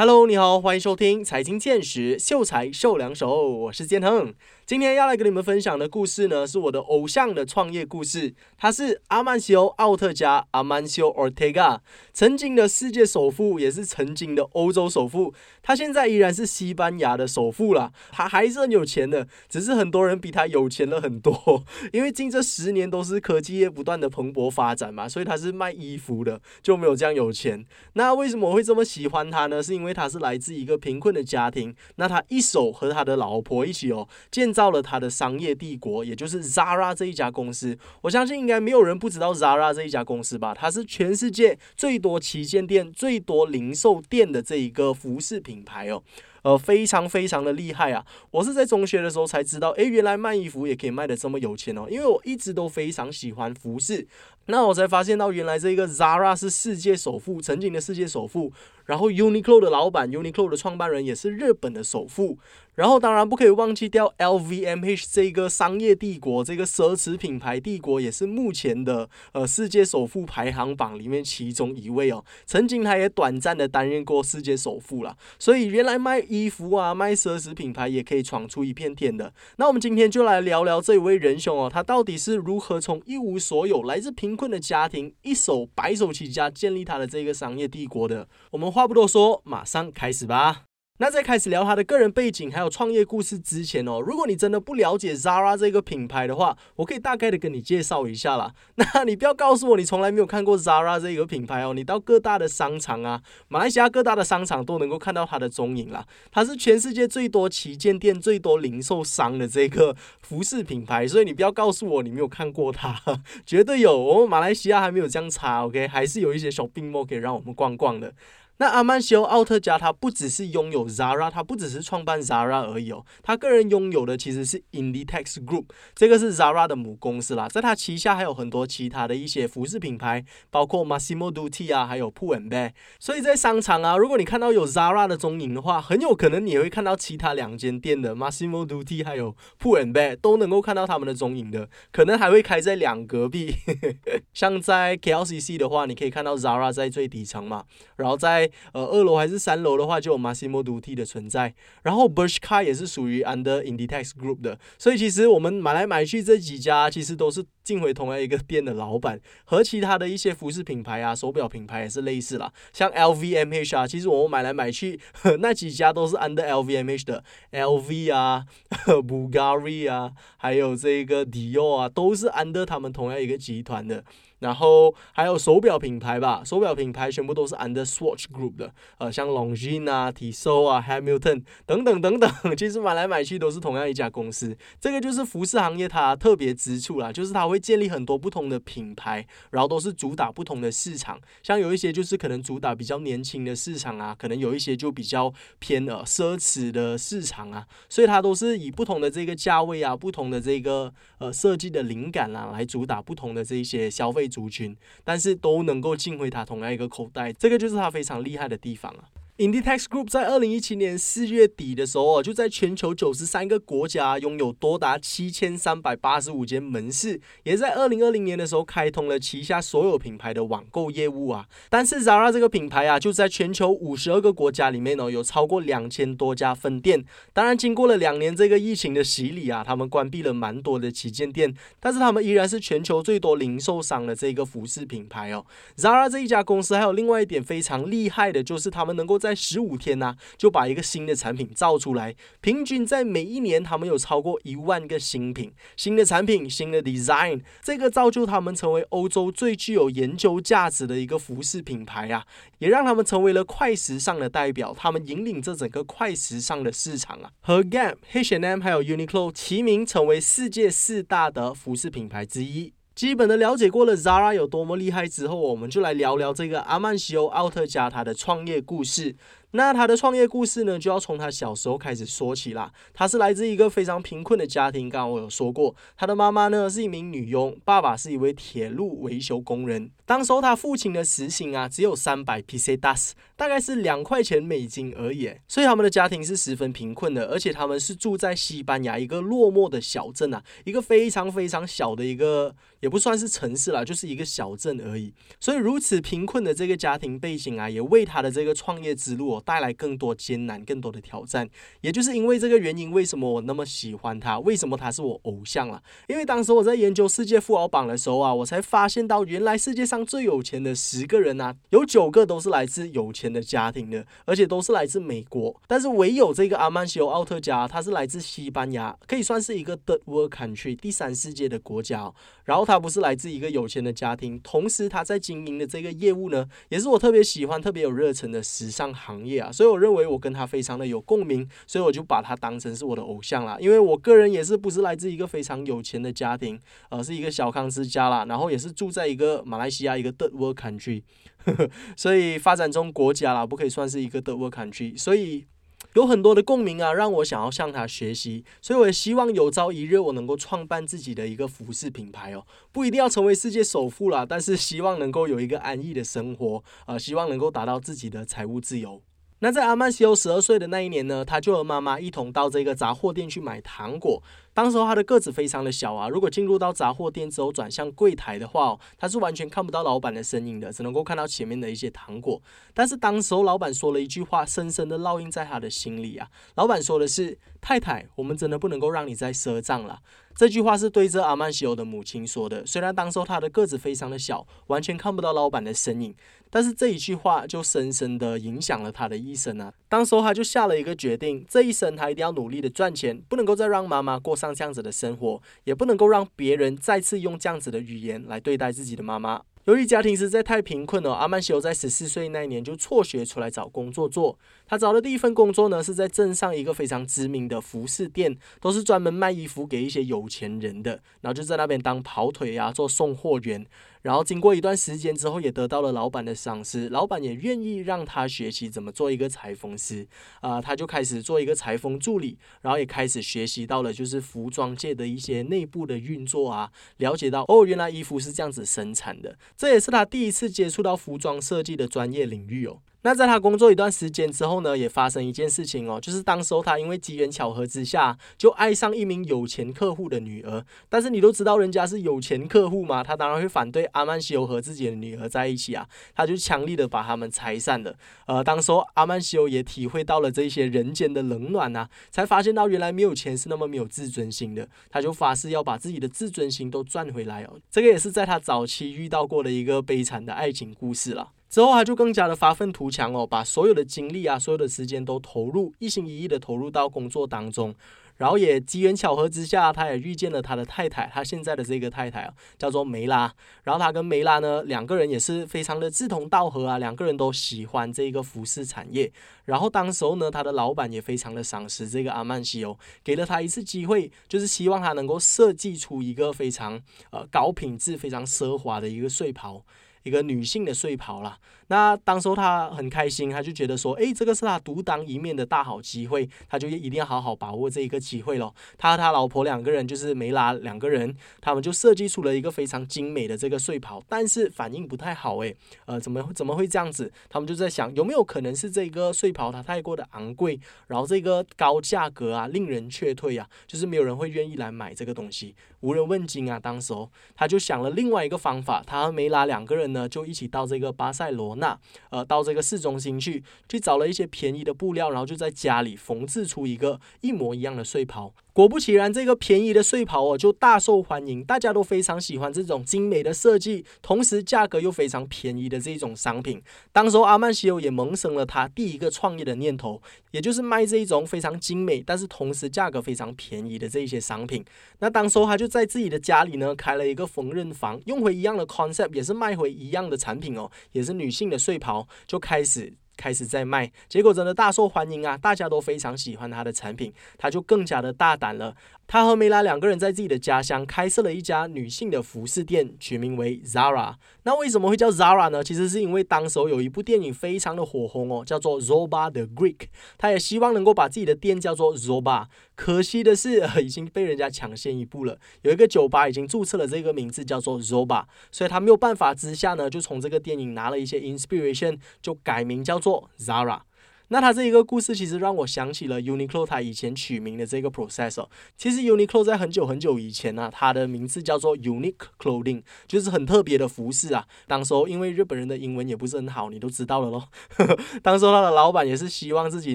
Hello，你好，欢迎收听财经见识，秀才秀两手，我是建恒。今天要来跟你们分享的故事呢，是我的偶像的创业故事。他是阿曼西欧·奥特加阿曼西欧· t 特加，曾经的世界首富，也是曾经的欧洲首富。他现在依然是西班牙的首富了，他还是很有钱的，只是很多人比他有钱了很多。因为近这十年都是科技业不断的蓬勃发展嘛，所以他是卖衣服的，就没有这样有钱。那为什么会这么喜欢他呢？是因为他是来自一个贫困的家庭，那他一手和他的老婆一起哦建。造了他的商业帝国，也就是 Zara 这一家公司。我相信应该没有人不知道 Zara 这一家公司吧？它是全世界最多旗舰店、最多零售店的这一个服饰品品牌哦。呃，非常非常的厉害啊！我是在中学的时候才知道，诶，原来卖衣服也可以卖的这么有钱哦。因为我一直都非常喜欢服饰，那我才发现到原来这个 Zara 是世界首富，曾经的世界首富。然后 Uniqlo 的老板，Uniqlo 的创办人也是日本的首富。然后当然不可以忘记掉 LVMH 这个商业帝国，这个奢侈品牌帝国也是目前的呃世界首富排行榜里面其中一位哦。曾经他也短暂的担任过世界首富了，所以原来卖衣服啊，卖奢侈品牌也可以闯出一片天的。那我们今天就来聊聊这位仁兄哦，他到底是如何从一无所有、来自贫困的家庭，一手白手起家建立他的这个商业帝国的？我们话不多说，马上开始吧。那在开始聊他的个人背景还有创业故事之前哦，如果你真的不了解 Zara 这个品牌的话，我可以大概的跟你介绍一下啦。那你不要告诉我你从来没有看过 Zara 这个品牌哦，你到各大的商场啊，马来西亚各大的商场都能够看到它的踪影啦。它是全世界最多旗舰店、最多零售商的这个服饰品牌，所以你不要告诉我你没有看过它，绝对有。我们马来西亚还没有这样差，OK，还是有一些小病魔可以让我们逛逛的。那阿曼西欧·奥特加他不只是拥有 Zara，他不只是创办 Zara 而已哦，他个人拥有的其实是 Inditex Group，这个是 Zara 的母公司啦，在他旗下还有很多其他的一些服饰品牌，包括 Massimo Dutti 啊，还有 Pull and Bear。所以在商场啊，如果你看到有 Zara 的踪影的话，很有可能你会看到其他两间店的 Massimo Dutti 还有 Pull and Bear 都能够看到他们的踪影的，可能还会开在两隔壁。像在 KLCC 的话，你可以看到 Zara 在最底层嘛，然后在呃，二楼还是三楼的话，就有 Massimo Dutti 的存在。然后 Bershka 也是属于 Under Inditex Group 的，所以其实我们买来买去这几家，其实都是进回同样一个店的老板。和其他的一些服饰品牌啊、手表品牌也是类似啦。像 LVMH 啊，其实我们买来买去 那几家都是 Under LVMH 的，LV 啊、Bulgari 啊，还有这个 Dior 啊，都是 Under 他们同样一个集团的。然后还有手表品牌吧，手表品牌全部都是 under Swatch Group 的，呃，像 Longines 啊、Tissot 啊、Hamilton 等等等等，其实买来买去都是同样一家公司。这个就是服饰行业它特别之处啦，就是它会建立很多不同的品牌，然后都是主打不同的市场。像有一些就是可能主打比较年轻的市场啊，可能有一些就比较偏呃奢侈的市场啊，所以它都是以不同的这个价位啊、不同的这个呃设计的灵感啊，来主打不同的这一些消费。族群，但是都能够进回他同样一个口袋，这个就是他非常厉害的地方啊。Inditex Group 在二零一七年四月底的时候，就在全球九十三个国家拥有多达七千三百八十五间门市，也在二零二零年的时候开通了旗下所有品牌的网购业务啊。但是 Zara 这个品牌啊，就在全球五十二个国家里面呢，有超过两千多家分店。当然，经过了两年这个疫情的洗礼啊，他们关闭了蛮多的旗舰店，但是他们依然是全球最多零售商的这个服饰品牌哦。Zara 这一家公司还有另外一点非常厉害的，就是他们能够在在十五天呢，就把一个新的产品造出来。平均在每一年，他们有超过一万个新品、新的产品、新的 design，这个造就他们成为欧洲最具有研究价值的一个服饰品牌啊，也让他们成为了快时尚的代表。他们引领这整个快时尚的市场啊，和 Gap、H&M 还有 Uniqlo 齐名，成为世界四大的服饰品牌之一。基本的了解过了 Zara 有多么厉害之后，我们就来聊聊这个阿曼西欧·奥特加他的创业故事。那他的创业故事呢，就要从他小时候开始说起啦。他是来自一个非常贫困的家庭，刚刚我有说过，他的妈妈呢是一名女佣，爸爸是一位铁路维修工人。当时候他父亲的时薪啊只有三百 p c das，大概是两块钱美金而已。所以他们的家庭是十分贫困的，而且他们是住在西班牙一个落寞的小镇啊，一个非常非常小的一个。也不算是城市啦，就是一个小镇而已。所以如此贫困的这个家庭背景啊，也为他的这个创业之路带来更多艰难、更多的挑战。也就是因为这个原因，为什么我那么喜欢他？为什么他是我偶像了？因为当时我在研究世界富豪榜的时候啊，我才发现到原来世界上最有钱的十个人啊，有九个都是来自有钱的家庭的，而且都是来自美国。但是唯有这个阿曼西欧奥特加，他是来自西班牙，可以算是一个 third world country 第三世界的国家。然后他不是来自一个有钱的家庭，同时他在经营的这个业务呢，也是我特别喜欢、特别有热忱的时尚行业业啊，所以我认为我跟他非常的有共鸣，所以我就把他当成是我的偶像啦。因为我个人也是不是来自一个非常有钱的家庭，呃，是一个小康之家啦，然后也是住在一个马来西亚一个 third world country，所以发展中国家啦，不可以算是一个 third world country，所以。有很多的共鸣啊，让我想要向他学习，所以我也希望有朝一日我能够创办自己的一个服饰品牌哦，不一定要成为世界首富啦，但是希望能够有一个安逸的生活，呃，希望能够达到自己的财务自由。那在阿曼西欧十二岁的那一年呢，他就和妈妈一同到这个杂货店去买糖果。当时候他的个子非常的小啊，如果进入到杂货店之后转向柜台的话，他是完全看不到老板的身影的，只能够看到前面的一些糖果。但是当时候老板说了一句话，深深的烙印在他的心里啊。老板说的是：“太太，我们真的不能够让你再赊账了。”这句话是对着阿曼西欧的母亲说的。虽然当时候他的个子非常的小，完全看不到老板的身影，但是这一句话就深深的影响了他的一生啊。当时候他就下了一个决定，这一生他一定要努力的赚钱，不能够再让妈妈过上这样子的生活，也不能够让别人再次用这样子的语言来对待自己的妈妈。由于家庭实在太贫困了，阿曼修在十四岁那一年就辍学出来找工作做。他找的第一份工作呢，是在镇上一个非常知名的服饰店，都是专门卖衣服给一些有钱人的。然后就在那边当跑腿呀，做送货员。然后经过一段时间之后，也得到了老板的赏识，老板也愿意让他学习怎么做一个裁缝师。啊，他就开始做一个裁缝助理，然后也开始学习到了就是服装界的一些内部的运作啊，了解到哦，原来衣服是这样子生产的。这也是他第一次接触到服装设计的专业领域哦。那在他工作一段时间之后呢，也发生一件事情哦，就是当时候他因为机缘巧合之下，就爱上一名有钱客户的女儿。但是你都知道人家是有钱客户嘛，他当然会反对阿曼西欧和自己的女儿在一起啊，他就强力的把他们拆散了。呃，当时候阿曼西欧也体会到了这些人间的冷暖啊，才发现到原来没有钱是那么没有自尊心的，他就发誓要把自己的自尊心都赚回来哦。这个也是在他早期遇到过的一个悲惨的爱情故事了。之后他就更加的发愤图强哦，把所有的精力啊，所有的时间都投入，一心一意的投入到工作当中。然后也机缘巧合之下，他也遇见了他的太太，他现在的这个太太啊，叫做梅拉。然后他跟梅拉呢，两个人也是非常的志同道合啊，两个人都喜欢这个服饰产业。然后当时候呢，他的老板也非常的赏识这个阿曼西欧，给了他一次机会，就是希望他能够设计出一个非常呃高品质、非常奢华的一个睡袍。一个女性的睡袍啦。那当时候他很开心，他就觉得说，哎，这个是他独当一面的大好机会，他就一定要好好把握这一个机会咯。他和他老婆两个人就是梅拉两个人，他们就设计出了一个非常精美的这个睡袍，但是反应不太好，诶，呃，怎么怎么会这样子？他们就在想，有没有可能是这个睡袍它太过的昂贵，然后这个高价格啊，令人却退啊，就是没有人会愿意来买这个东西，无人问津啊。当时候他就想了另外一个方法，他和梅拉两个人呢，就一起到这个巴塞罗那，呃，到这个市中心去，去找了一些便宜的布料，然后就在家里缝制出一个一模一样的睡袍。果不其然，这个便宜的睡袍哦，就大受欢迎，大家都非常喜欢这种精美的设计，同时价格又非常便宜的这种商品。当时阿曼西欧也萌生了他第一个创业的念头，也就是卖这一种非常精美，但是同时价格非常便宜的这一些商品。那当时他就在自己的家里呢，开了一个缝纫房，用回一样的 concept，也是卖回一样的产品哦，也是女性的睡袍，就开始。开始在卖，结果真的大受欢迎啊！大家都非常喜欢他的产品，他就更加的大胆了。他和梅拉两个人在自己的家乡开设了一家女性的服饰店，取名为 Zara。那为什么会叫 Zara 呢？其实是因为当时有一部电影非常的火红哦，叫做 Zoba the Greek。他也希望能够把自己的店叫做 Zoba，可惜的是 已经被人家抢先一步了。有一个酒吧已经注册了这个名字叫做 Zoba，所以他没有办法之下呢，就从这个电影拿了一些 inspiration，就改名叫。做 Zara。那它这一个故事其实让我想起了 Uniqlo 它以前取名的这个 process 哦。其实 Uniqlo 在很久很久以前呢，它的名字叫做 Unique Clothing，就是很特别的服饰啊。当时候因为日本人的英文也不是很好，你都知道了咯。当时候他的老板也是希望自己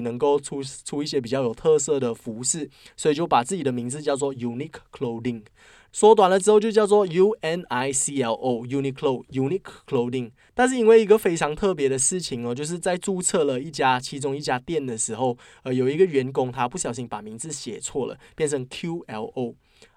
能够出出一些比较有特色的服饰，所以就把自己的名字叫做 Unique Clothing。缩短了之后就叫做 U N I C L O Uniqlo Unique Clothing，但是因为一个非常特别的事情哦，就是在注册了一家其中一家店的时候，呃，有一个员工他不小心把名字写错了，变成 Q L O。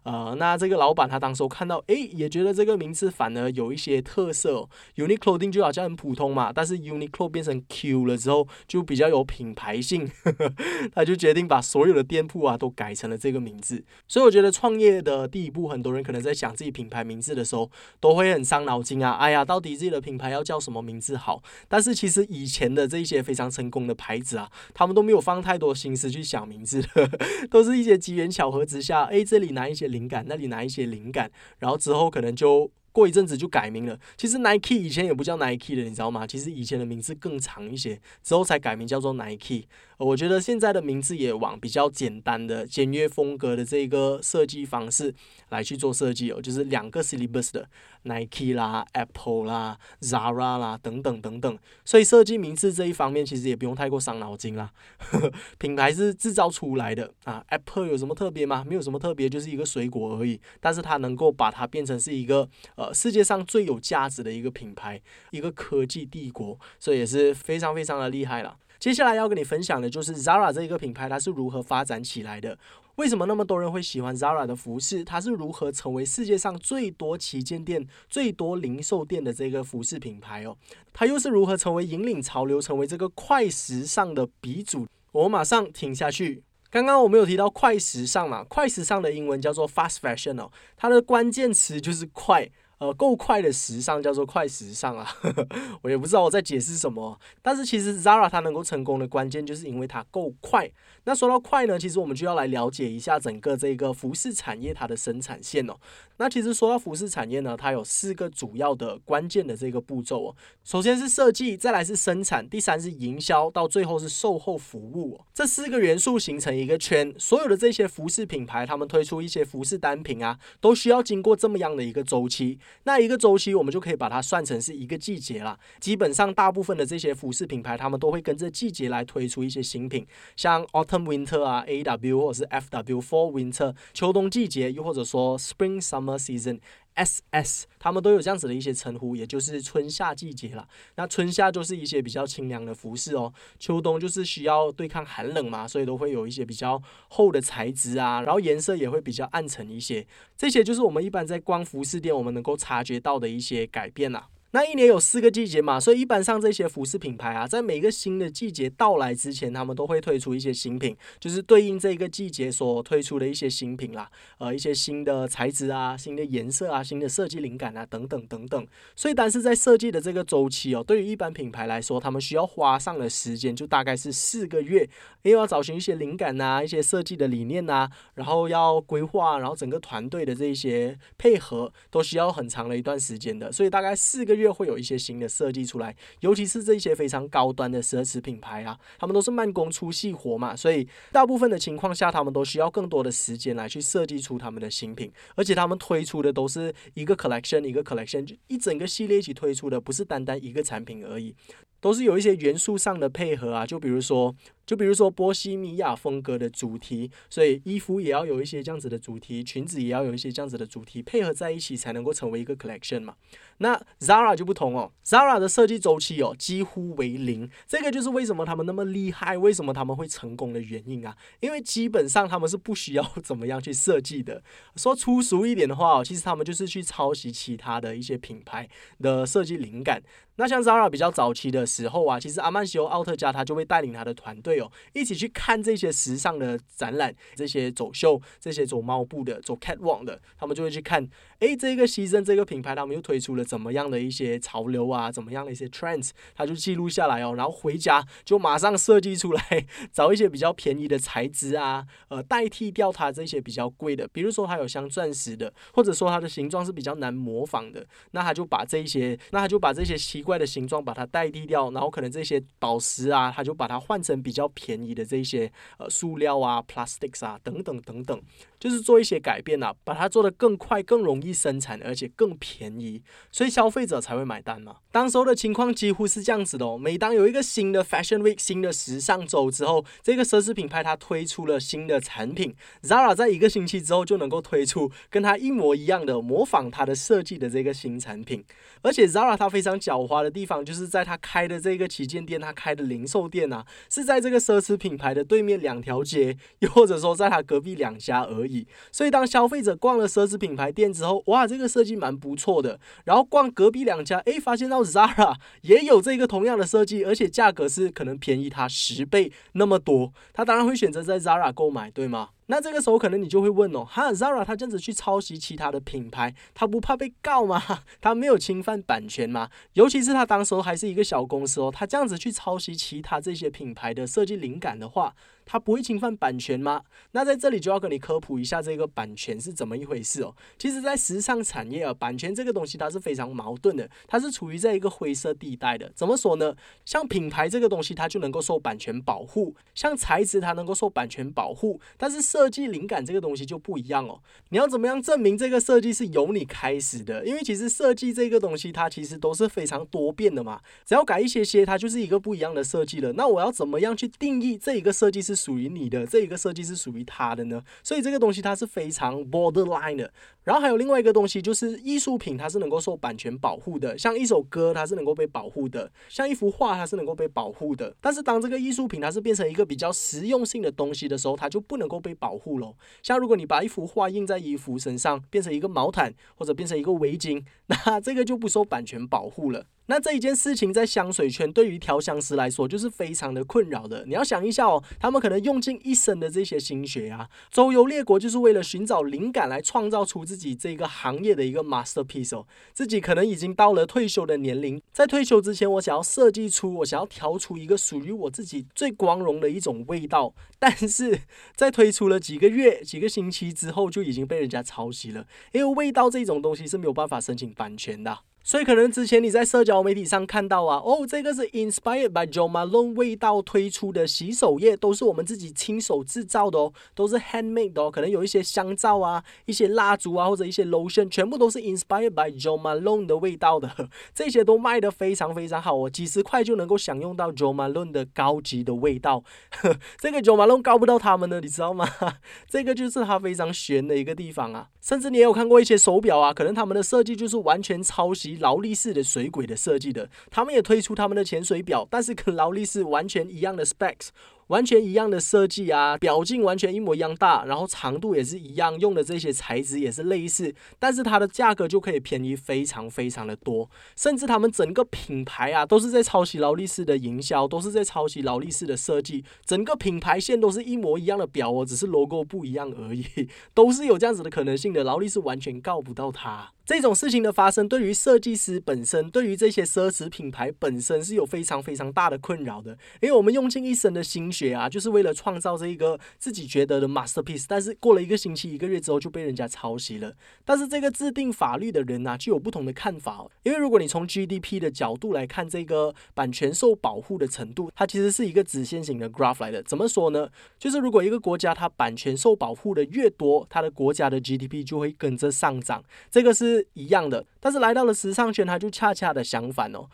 呃，那这个老板他当时看到，诶，也觉得这个名字反而有一些特色。Uniqlo 就好像很普通嘛，但是 Uniqlo 变成 Q 了之后，就比较有品牌性呵呵。他就决定把所有的店铺啊都改成了这个名字。所以我觉得创业的第一步，很多人可能在想自己品牌名字的时候，都会很伤脑筋啊。哎呀，到底自己的品牌要叫什么名字好？但是其实以前的这些非常成功的牌子啊，他们都没有放太多心思去想名字，都是一些机缘巧合之下，诶，这里拿一些。灵感，那里拿一些灵感，然后之后可能就。过一阵子就改名了。其实 Nike 以前也不叫 Nike 的，你知道吗？其实以前的名字更长一些，之后才改名叫做 Nike。我觉得现在的名字也往比较简单的、简约风格的这个设计方式来去做设计哦，就是两个 syllabus 的 Nike 啦、Apple 啦、Zara 啦等等等等。所以设计名字这一方面其实也不用太过伤脑筋啦。品牌是制造出来的啊，Apple 有什么特别吗？没有什么特别，就是一个水果而已。但是它能够把它变成是一个呃。世界上最有价值的一个品牌，一个科技帝国，所以也是非常非常的厉害了。接下来要跟你分享的就是 Zara 这一个品牌，它是如何发展起来的？为什么那么多人会喜欢 Zara 的服饰？它是如何成为世界上最多旗舰店、最多零售店的这个服饰品牌哦？它又是如何成为引领潮流、成为这个快时尚的鼻祖？我马上停下去。刚刚我们有提到快时尚嘛？快时尚的英文叫做 fast fashion 哦，它的关键词就是快。呃，够快的时尚叫做快时尚啊，我也不知道我在解释什么。但是其实 Zara 它能够成功的关键，就是因为它够快。那说到快呢，其实我们就要来了解一下整个这个服饰产业它的生产线哦。那其实说到服饰产业呢，它有四个主要的关键的这个步骤哦。首先是设计，再来是生产，第三是营销，到最后是售后服务。这四个元素形成一个圈，所有的这些服饰品牌，他们推出一些服饰单品啊，都需要经过这么样的一个周期。那一个周期，我们就可以把它算成是一个季节了。基本上，大部分的这些服饰品牌，他们都会跟着季节来推出一些新品，像 Autumn Winter 啊，AW 或者是 FW Fall Winter 秋冬季节，又或者说 Spring Summer。Season S S，他们都有这样子的一些称呼，也就是春夏季节了。那春夏就是一些比较清凉的服饰哦，秋冬就是需要对抗寒冷嘛，所以都会有一些比较厚的材质啊，然后颜色也会比较暗沉一些。这些就是我们一般在逛服饰店，我们能够察觉到的一些改变啦。那一年有四个季节嘛，所以一般上这些服饰品牌啊，在每个新的季节到来之前，他们都会推出一些新品，就是对应这个季节所推出的一些新品啦，呃，一些新的材质啊、新的颜色啊、新的设计灵感啊等等等等。所以，但是在设计的这个周期哦，对于一般品牌来说，他们需要花上的时间就大概是四个月，因为要找寻一些灵感呐、一些设计的理念呐，然后要规划，然后整个团队的这一些配合都需要很长的一段时间的，所以大概四个。月会有一些新的设计出来，尤其是这些非常高端的奢侈品牌啊，他们都是慢工出细活嘛，所以大部分的情况下，他们都需要更多的时间来去设计出他们的新品，而且他们推出的都是一个 collection 一个 collection，一整个系列一起推出的，不是单单一个产品而已，都是有一些元素上的配合啊，就比如说。就比如说波西米亚风格的主题，所以衣服也要有一些这样子的主题，裙子也要有一些这样子的主题，配合在一起才能够成为一个 collection 嘛。那 Zara 就不同哦，Zara 的设计周期哦几乎为零，这个就是为什么他们那么厉害，为什么他们会成功的原因啊。因为基本上他们是不需要怎么样去设计的。说粗俗一点的话，其实他们就是去抄袭其他的一些品牌的设计灵感。那像 Zara 比较早期的时候啊，其实阿曼西欧奥特加他就会带领他的团队。哦，一起去看这些时尚的展览，这些走秀，这些走猫步的，走 catwalk 的，他们就会去看，哎，这个牺牲这个品牌，他们又推出了怎么样的一些潮流啊，怎么样的一些 trends，他就记录下来哦，然后回家就马上设计出来，找一些比较便宜的材质啊，呃，代替掉它这些比较贵的，比如说它有镶钻石的，或者说它的形状是比较难模仿的，那他就把这一些，那他就把这些奇怪的形状把它代替掉，然后可能这些宝石啊，他就把它换成比较便宜的这些呃塑料啊，plastics 啊，等等等等。就是做一些改变呐，把它做得更快、更容易生产，而且更便宜，所以消费者才会买单嘛。当时候的情况几乎是这样子的哦。每当有一个新的 Fashion Week、新的时尚周之后，这个奢侈品牌它推出了新的产品，Zara 在一个星期之后就能够推出跟它一模一样的、模仿它的设计的这个新产品。而且 Zara 它非常狡猾的地方，就是在它开的这个旗舰店，它开的零售店啊，是在这个奢侈品牌的对面两条街，又或者说在它隔壁两家而已。所以，当消费者逛了奢侈品牌店之后，哇，这个设计蛮不错的。然后逛隔壁两家，哎，发现到 Zara 也有这个同样的设计，而且价格是可能便宜它十倍那么多，他当然会选择在 Zara 购买，对吗？那这个时候可能你就会问哦，哈，Zara 他这样子去抄袭其他的品牌，他不怕被告吗？他没有侵犯版权吗？尤其是他当时候还是一个小公司哦，他这样子去抄袭其他这些品牌的设计灵感的话。他不会侵犯版权吗？那在这里就要跟你科普一下这个版权是怎么一回事哦。其实，在时尚产业啊，版权这个东西它是非常矛盾的，它是处于在一个灰色地带的。怎么说呢？像品牌这个东西，它就能够受版权保护；像材质，它能够受版权保护。但是设计灵感这个东西就不一样哦。你要怎么样证明这个设计是由你开始的？因为其实设计这个东西，它其实都是非常多变的嘛。只要改一些些，它就是一个不一样的设计了。那我要怎么样去定义这一个设计是？属于你的这一个设计是属于他的呢，所以这个东西它是非常 borderline 的。然后还有另外一个东西，就是艺术品它是能够受版权保护的，像一首歌它是能够被保护的，像一幅画它是能够被保护的。但是当这个艺术品它是变成一个比较实用性的东西的时候，它就不能够被保保护了。像如果你把一幅画印在衣服身上，变成一个毛毯或者变成一个围巾，那这个就不受版权保护了。那这一件事情在香水圈对于调香师来说就是非常的困扰的。你要想一下哦，他们可能用尽一生的这些心血啊，周游列国就是为了寻找灵感来创造出自己这个行业的一个 masterpiece 哦。自己可能已经到了退休的年龄，在退休之前，我想要设计出，我想要调出一个属于我自己最光荣的一种味道。但是在推出了几个月、几个星期之后，就已经被人家抄袭了，因为味道这种东西是没有办法申请版权的。所以可能之前你在社交媒体上看到啊，哦，这个是 inspired by Jo Malone 味道推出的洗手液，都是我们自己亲手制造的哦，都是 handmade 哦。可能有一些香皂啊、一些蜡烛啊或者一些 lotion，全部都是 inspired by Jo Malone 的味道的，这些都卖的非常非常好哦，几十块就能够享用到 Jo Malone 的高级的味道。呵 这个 Jo Malone 高不到他们的，你知道吗？这个就是它非常悬的一个地方啊。甚至你也有看过一些手表啊，可能他们的设计就是完全抄袭。劳力士的水鬼的设计的，他们也推出他们的潜水表，但是跟劳力士完全一样的 specs。完全一样的设计啊，表径完全一模一样大，然后长度也是一样，用的这些材质也是类似，但是它的价格就可以便宜非常非常的多，甚至他们整个品牌啊都是在抄袭劳力士的营销，都是在抄袭劳力士的设计，整个品牌线都是一模一样的表哦，只是 logo 不一样而已，都是有这样子的可能性的，劳力士完全告不到他。这种事情的发生，对于设计师本身，对于这些奢侈品牌本身是有非常非常大的困扰的，因为我们用尽一生的心。血啊，就是为了创造这一个自己觉得的 masterpiece，但是过了一个星期、一个月之后就被人家抄袭了。但是这个制定法律的人呢，就有不同的看法。哦因为如果你从 GDP 的角度来看，这个版权受保护的程度，它其实是一个直线型的 graph 来的。怎么说呢？就是如果一个国家它版权受保护的越多，它的国家的 GDP 就会跟着上涨，这个是是一样的。但是来到了时尚圈，它就恰恰的相反哦。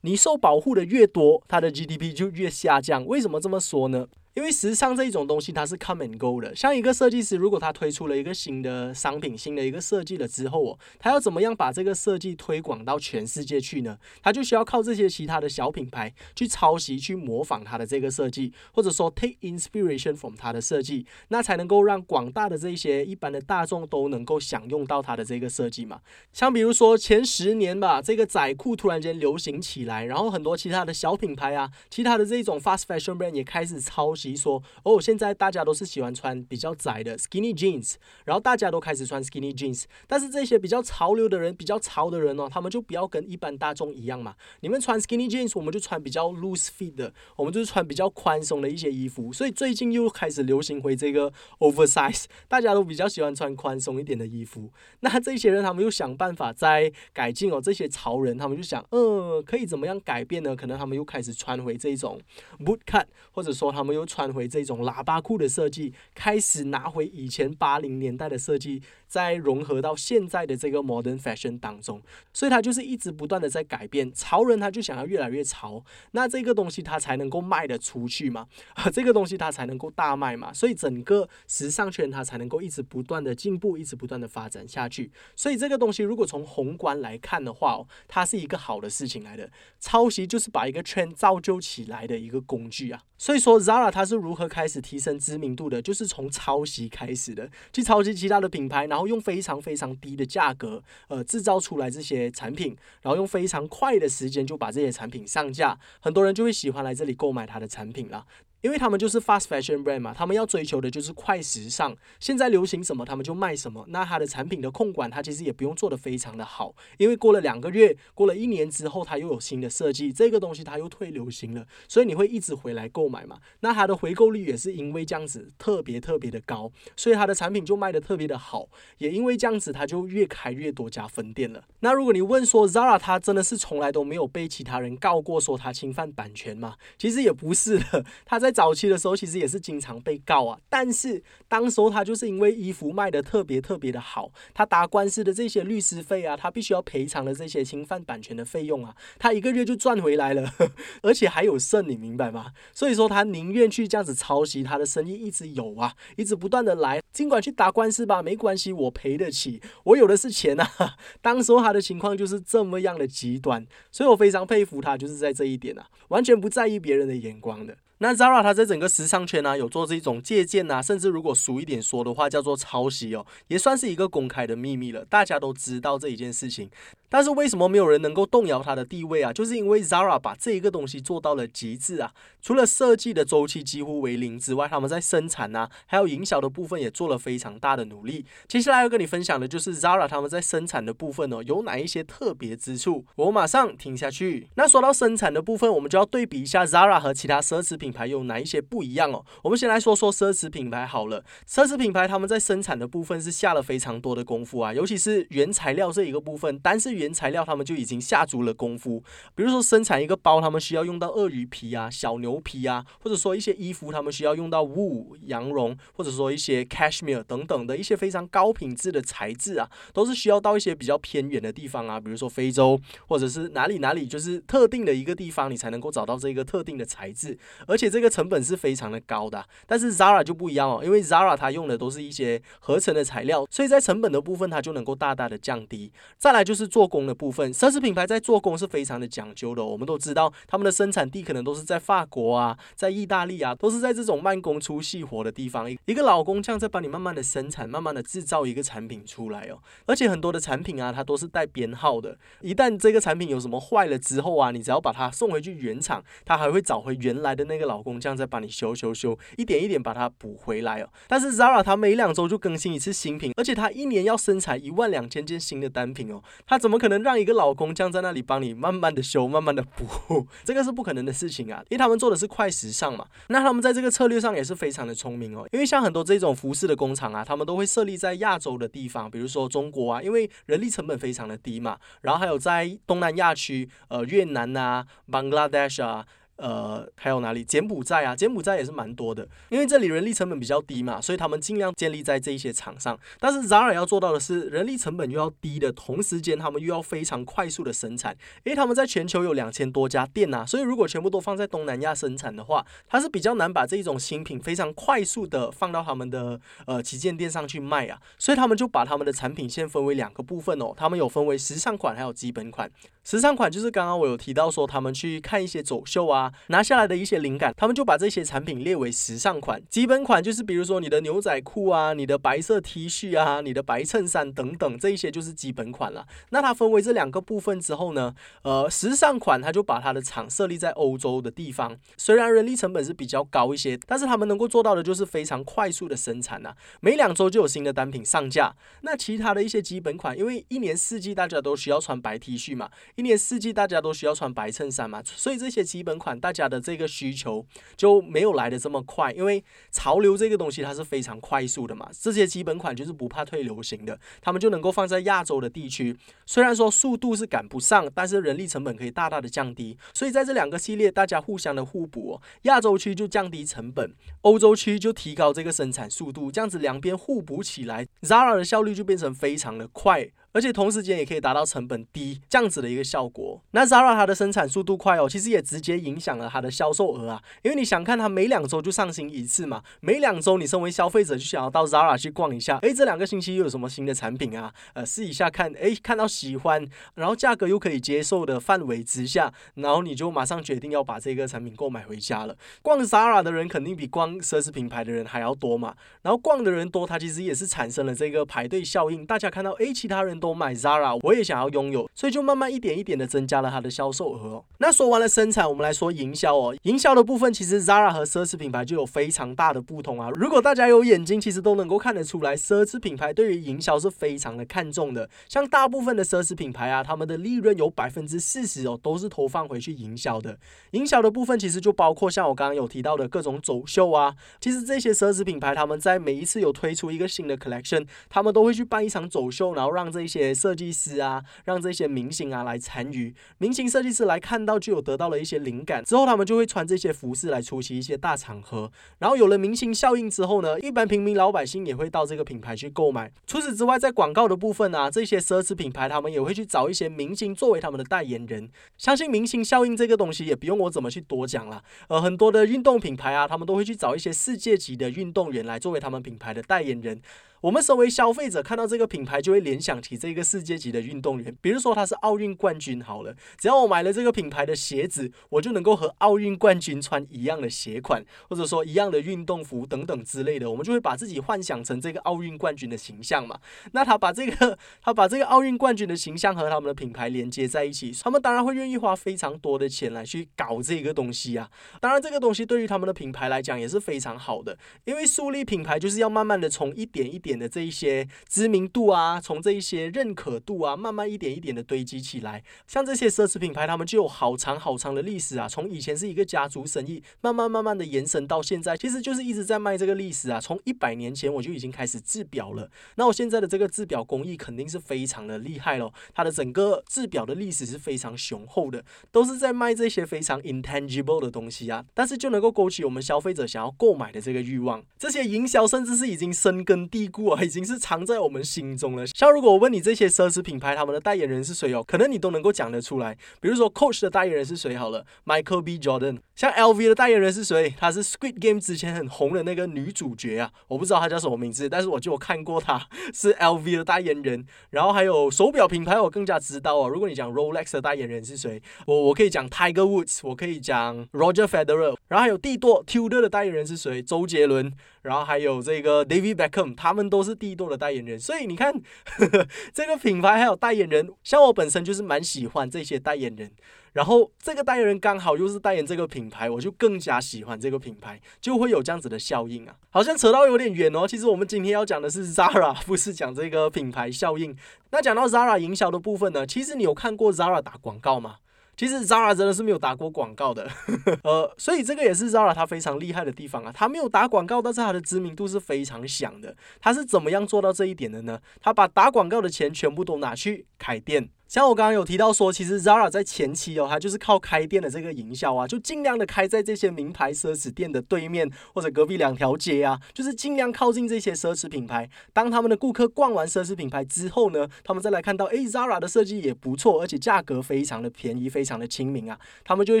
你受保护的越多，它的 GDP 就越下降。为什么这么说呢？因为时尚这一种东西，它是 come and go 的。像一个设计师，如果他推出了一个新的商品、新的一个设计了之后哦，他要怎么样把这个设计推广到全世界去呢？他就需要靠这些其他的小品牌去抄袭、去模仿他的这个设计，或者说 take inspiration from 他的设计，那才能够让广大的这些一般的大众都能够享用到他的这个设计嘛。像比如说前十年吧，这个仔裤突然间流行起来，然后很多其他的小品牌啊，其他的这种 fast fashion brand 也开始抄袭。即说哦，现在大家都是喜欢穿比较窄的 skinny jeans，然后大家都开始穿 skinny jeans。但是这些比较潮流的人、比较潮的人哦，他们就不要跟一般大众一样嘛。你们穿 skinny jeans，我们就穿比较 loose fit 的，我们就是穿比较宽松的一些衣服。所以最近又开始流行回这个 oversize，大家都比较喜欢穿宽松一点的衣服。那这些人他们又想办法在改进哦，这些潮人他们就想，嗯，可以怎么样改变呢？可能他们又开始穿回这种 boot cut，或者说他们又。穿回这种喇叭裤的设计，开始拿回以前八零年代的设计。在融合到现在的这个 modern fashion 当中，所以它就是一直不断的在改变。潮人他就想要越来越潮，那这个东西它才能够卖得出去嘛，这个东西它才能够大卖嘛，所以整个时尚圈它才能够一直不断的进步，一直不断的发展下去。所以这个东西如果从宏观来看的话，它是一个好的事情来的。抄袭就是把一个圈造就起来的一个工具啊。所以说 Zara 它是如何开始提升知名度的，就是从抄袭开始的，去抄袭其他的品牌，然后。用非常非常低的价格，呃，制造出来这些产品，然后用非常快的时间就把这些产品上架，很多人就会喜欢来这里购买它的产品了。因为他们就是 fast fashion brand 嘛，他们要追求的就是快时尚。现在流行什么，他们就卖什么。那它的产品的控管，它其实也不用做得非常的好，因为过了两个月，过了一年之后，它又有新的设计，这个东西它又退流行了，所以你会一直回来购买嘛。那它的回购率也是因为这样子特别特别的高，所以它的产品就卖得特别的好。也因为这样子，它就越开越多家分店了。那如果你问说 Zara 它真的是从来都没有被其他人告过说它侵犯版权吗？其实也不是的，它在。早期的时候，其实也是经常被告啊。但是当时候他就是因为衣服卖的特别特别的好，他打官司的这些律师费啊，他必须要赔偿的这些侵犯版权的费用啊，他一个月就赚回来了，而且还有剩，你明白吗？所以说他宁愿去这样子抄袭，他的生意一直有啊，一直不断的来，尽管去打官司吧，没关系，我赔得起，我有的是钱啊。当时候他的情况就是这么样的极端，所以我非常佩服他，就是在这一点啊，完全不在意别人的眼光的。那 Zara 它在整个时尚圈呢，有做这种借鉴啊，甚至如果俗一点说的话，叫做抄袭哦，也算是一个公开的秘密了，大家都知道这一件事情。但是为什么没有人能够动摇它的地位啊？就是因为 Zara 把这一个东西做到了极致啊！除了设计的周期几乎为零之外，他们在生产啊，还有营销的部分也做了非常大的努力。接下来要跟你分享的就是 Zara 他们在生产的部分哦，有哪一些特别之处？我马上听下去。那说到生产的部分，我们就要对比一下 Zara 和其他奢侈品牌有哪一些不一样哦。我们先来说说奢侈品牌好了，奢侈品牌他们在生产的部分是下了非常多的功夫啊，尤其是原材料这一个部分，但是原原材料他们就已经下足了功夫。比如说生产一个包，他们需要用到鳄鱼皮啊、小牛皮啊，或者说一些衣服，他们需要用到 wool 羊绒，或者说一些 cashmere 等等的一些非常高品质的材质啊，都是需要到一些比较偏远的地方啊，比如说非洲或者是哪里哪里，就是特定的一个地方，你才能够找到这个特定的材质，而且这个成本是非常的高的。但是 Zara 就不一样哦，因为 Zara 它用的都是一些合成的材料，所以在成本的部分它就能够大大的降低。再来就是做工的部分。奢侈品牌在做工是非常的讲究的，我们都知道他们的生产地可能都是在法国啊，在意大利啊，都是在这种慢工出细活的地方。一个老工匠在帮你慢慢的生产，慢慢的制造一个产品出来哦。而且很多的产品啊，它都是带编号的。一旦这个产品有什么坏了之后啊，你只要把它送回去原厂，它还会找回原来的那个老工匠再帮你修修修，一点一点把它补回来哦。但是 Zara 它每两周就更新一次新品，而且它一年要生产一万两千件新的单品哦，它怎么可能让一个老工匠在那里帮你慢慢的修，慢慢的补，这个是不可能的事情啊，因为他们做的是快时尚嘛。那他们在这个策略上也是非常的聪明哦，因为像很多这种服饰的工厂啊，他们都会设立在亚洲的地方，比如说中国啊，因为人力成本非常的低嘛。然后还有在东南亚区，呃，越南啊，Bangladesh 啊。呃，还有哪里？柬埔寨啊，柬埔寨也是蛮多的，因为这里人力成本比较低嘛，所以他们尽量建立在这一些厂上。但是 Zara 要做到的是，人力成本又要低的同时间，他们又要非常快速的生产，因为他们在全球有两千多家店呐，所以如果全部都放在东南亚生产的话，它是比较难把这一种新品非常快速的放到他们的呃旗舰店上去卖啊，所以他们就把他们的产品线分为两个部分哦，他们有分为时尚款还有基本款。时尚款就是刚刚我有提到说，他们去看一些走秀啊，拿下来的一些灵感，他们就把这些产品列为时尚款。基本款就是比如说你的牛仔裤啊，你的白色 T 恤啊，你的白衬衫等等，这一些就是基本款了。那它分为这两个部分之后呢，呃，时尚款它就把它的厂设立在欧洲的地方，虽然人力成本是比较高一些，但是他们能够做到的就是非常快速的生产呐，每两周就有新的单品上架。那其他的一些基本款，因为一年四季大家都需要穿白 T 恤嘛。一年四季大家都需要穿白衬衫嘛，所以这些基本款大家的这个需求就没有来的这么快，因为潮流这个东西它是非常快速的嘛。这些基本款就是不怕退流行的，他们就能够放在亚洲的地区，虽然说速度是赶不上，但是人力成本可以大大的降低。所以在这两个系列，大家互相的互补，亚洲区就降低成本，欧洲区就提高这个生产速度，这样子两边互补起来，Zara 的效率就变成非常的快。而且同时间也可以达到成本低这样子的一个效果。那 Zara 它的生产速度快哦，其实也直接影响了它的销售额啊。因为你想看它每两周就上新一次嘛，每两周你身为消费者就想要到 Zara 去逛一下，诶，这两个星期又有什么新的产品啊？呃，试一下看，诶，看到喜欢，然后价格又可以接受的范围之下，然后你就马上决定要把这个产品购买回家了。逛 Zara 的人肯定比逛奢侈品牌的人还要多嘛。然后逛的人多，它其实也是产生了这个排队效应。大家看到，诶，其他人。都买 Zara，我也想要拥有，所以就慢慢一点一点的增加了它的销售额。那说完了生产，我们来说营销哦。营销的部分，其实 Zara 和奢侈品牌就有非常大的不同啊。如果大家有眼睛，其实都能够看得出来，奢侈品牌对于营销是非常的看重的。像大部分的奢侈品牌啊，他们的利润有百分之四十哦，都是投放回去营销的。营销的部分其实就包括像我刚刚有提到的各种走秀啊。其实这些奢侈品牌他们在每一次有推出一个新的 collection，他们都会去办一场走秀，然后让这一些设计师啊，让这些明星啊来参与，明星设计师来看到就有得到了一些灵感，之后他们就会穿这些服饰来出席一些大场合，然后有了明星效应之后呢，一般平民老百姓也会到这个品牌去购买。除此之外，在广告的部分啊，这些奢侈品牌他们也会去找一些明星作为他们的代言人。相信明星效应这个东西也不用我怎么去多讲了，呃，很多的运动品牌啊，他们都会去找一些世界级的运动员来作为他们品牌的代言人。我们身为消费者，看到这个品牌就会联想起这个世界级的运动员，比如说他是奥运冠军好了，只要我买了这个品牌的鞋子，我就能够和奥运冠军穿一样的鞋款，或者说一样的运动服等等之类的，我们就会把自己幻想成这个奥运冠军的形象嘛。那他把这个他把这个奥运冠军的形象和他们的品牌连接在一起，他们当然会愿意花非常多的钱来去搞这个东西啊。当然，这个东西对于他们的品牌来讲也是非常好的，因为树立品牌就是要慢慢的从一点一点。的这一些知名度啊，从这一些认可度啊，慢慢一点一点的堆积起来。像这些奢侈品牌，他们就有好长好长的历史啊。从以前是一个家族生意，慢慢慢慢的延伸到现在，其实就是一直在卖这个历史啊。从一百年前我就已经开始制表了。那我现在的这个制表工艺肯定是非常的厉害咯，它的整个制表的历史是非常雄厚的，都是在卖这些非常 intangible 的东西啊。但是就能够勾起我们消费者想要购买的这个欲望。这些营销甚至是已经深根蒂固。我已经是藏在我们心中了。像如果我问你这些奢侈品牌他们的代言人是谁哦，可能你都能够讲得出来。比如说 Coach 的代言人是谁好了，Michael B. Jordan。像 LV 的代言人是谁？她是 Squid Game 之前很红的那个女主角啊，我不知道她叫什么名字，但是我就有看过她是 LV 的代言人。然后还有手表品牌，我更加知道哦。如果你讲 Rolex 的代言人是谁，我我可以讲 Tiger Woods，我可以讲 Roger Federer。然后还有帝舵 Tudor 的代言人是谁？周杰伦。然后还有这个 David Beckham，他们都是帝舵的代言人，所以你看呵呵 这个品牌还有代言人，像我本身就是蛮喜欢这些代言人，然后这个代言人刚好又是代言这个品牌，我就更加喜欢这个品牌，就会有这样子的效应啊。好像扯到有点远哦，其实我们今天要讲的是 Zara，不是讲这个品牌效应。那讲到 Zara 营销的部分呢，其实你有看过 Zara 打广告吗？其实 Zara 真的是没有打过广告的，呃，所以这个也是 Zara 它非常厉害的地方啊。它没有打广告，但是它的知名度是非常响的。它是怎么样做到这一点的呢？它把打广告的钱全部都拿去开店。像我刚刚有提到说，其实 Zara 在前期哦，它就是靠开店的这个营销啊，就尽量的开在这些名牌奢侈店的对面或者隔壁两条街啊，就是尽量靠近这些奢侈品牌。当他们的顾客逛完奢侈品牌之后呢，他们再来看到，哎，Zara 的设计也不错，而且价格非常的便宜，非常的亲民啊，他们就会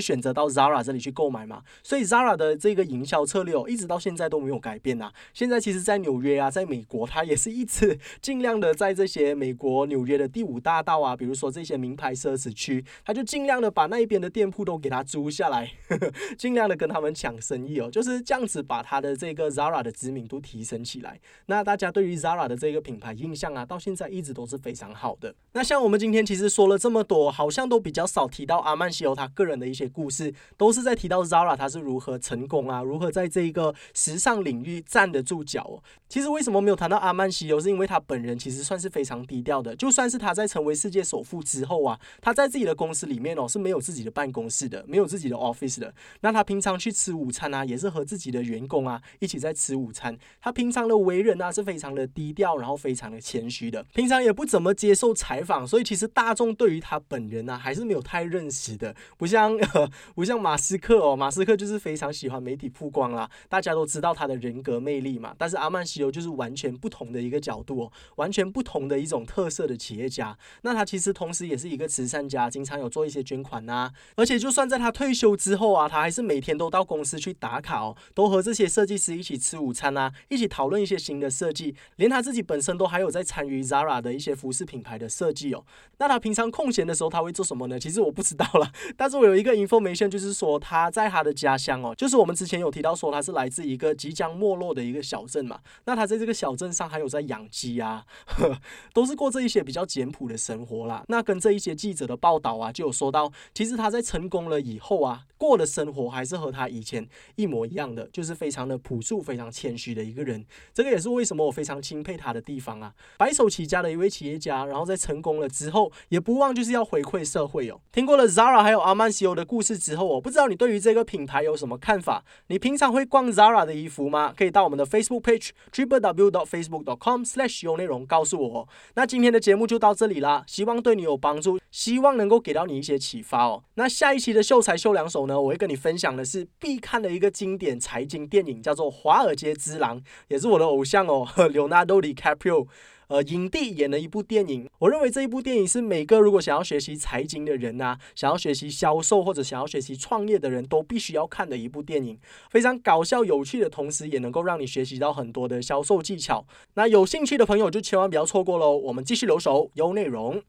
选择到 Zara 这里去购买嘛。所以 Zara 的这个营销策略哦，一直到现在都没有改变呐。现在其实，在纽约啊，在美国，它也是一直 尽量的在这些美国纽约的第五大道啊，比如说说。这些名牌奢侈区，他就尽量的把那一边的店铺都给他租下来，尽量的跟他们抢生意哦，就是这样子把他的这个 Zara 的知名度提升起来。那大家对于 Zara 的这个品牌印象啊，到现在一直都是非常好的。那像我们今天其实说了这么多，好像都比较少提到阿曼西欧他个人的一些故事，都是在提到 Zara 他是如何成功啊，如何在这个时尚领域站得住脚。哦。其实为什么没有谈到阿曼西欧，是因为他本人其实算是非常低调的，就算是他在成为世界首富。之后啊，他在自己的公司里面哦是没有自己的办公室的，没有自己的 office 的。那他平常去吃午餐啊，也是和自己的员工啊一起在吃午餐。他平常的为人啊是非常的低调，然后非常的谦虚的，平常也不怎么接受采访。所以其实大众对于他本人呢还是没有太认识的，不像 不像马斯克哦，马斯克就是非常喜欢媒体曝光啦，大家都知道他的人格魅力嘛。但是阿曼西欧就是完全不同的一个角度哦，完全不同的一种特色的企业家。那他其实同时也是一个慈善家，经常有做一些捐款呐。而且就算在他退休之后啊，他还是每天都到公司去打卡哦，都和这些设计师一起吃午餐啊，一起讨论一些新的设计。连他自己本身都还有在参与 Zara 的一些服饰品牌的设计哦。那他平常空闲的时候他会做什么呢？其实我不知道了。但是我有一个 information，就是说他在他的家乡哦，就是我们之前有提到说他是来自一个即将没落的一个小镇嘛。那他在这个小镇上还有在养鸡啊，都是过这一些比较简朴的生活啦。那跟这一些。记者的报道啊，就有说到，其实他在成功了以后啊，过的生活还是和他以前一模一样的，就是非常的朴素、非常谦虚的一个人。这个也是为什么我非常钦佩他的地方啊。白手起家的一位企业家，然后在成功了之后，也不忘就是要回馈社会哦。听过了 Zara 还有阿曼西欧的故事之后，我不知道你对于这个品牌有什么看法？你平常会逛 Zara 的衣服吗？可以到我们的 Facebook page triple w dot facebook dot com slash 有内容告诉我。哦那今天的节目就到这里啦，希望对你有帮助。希望能够给到你一些启发哦。那下一期的秀才秀两手呢，我会跟你分享的是必看的一个经典财经电影，叫做《华尔街之狼》，也是我的偶像哦，Leonardo DiCaprio，呃，影帝演的一部电影。我认为这一部电影是每个如果想要学习财经的人呐，想要学习销售或者想要学习创业的人都必须要看的一部电影。非常搞笑有趣的同时，也能够让你学习到很多的销售技巧。那有兴趣的朋友就千万不要错过喽。我们继续留守，有内容。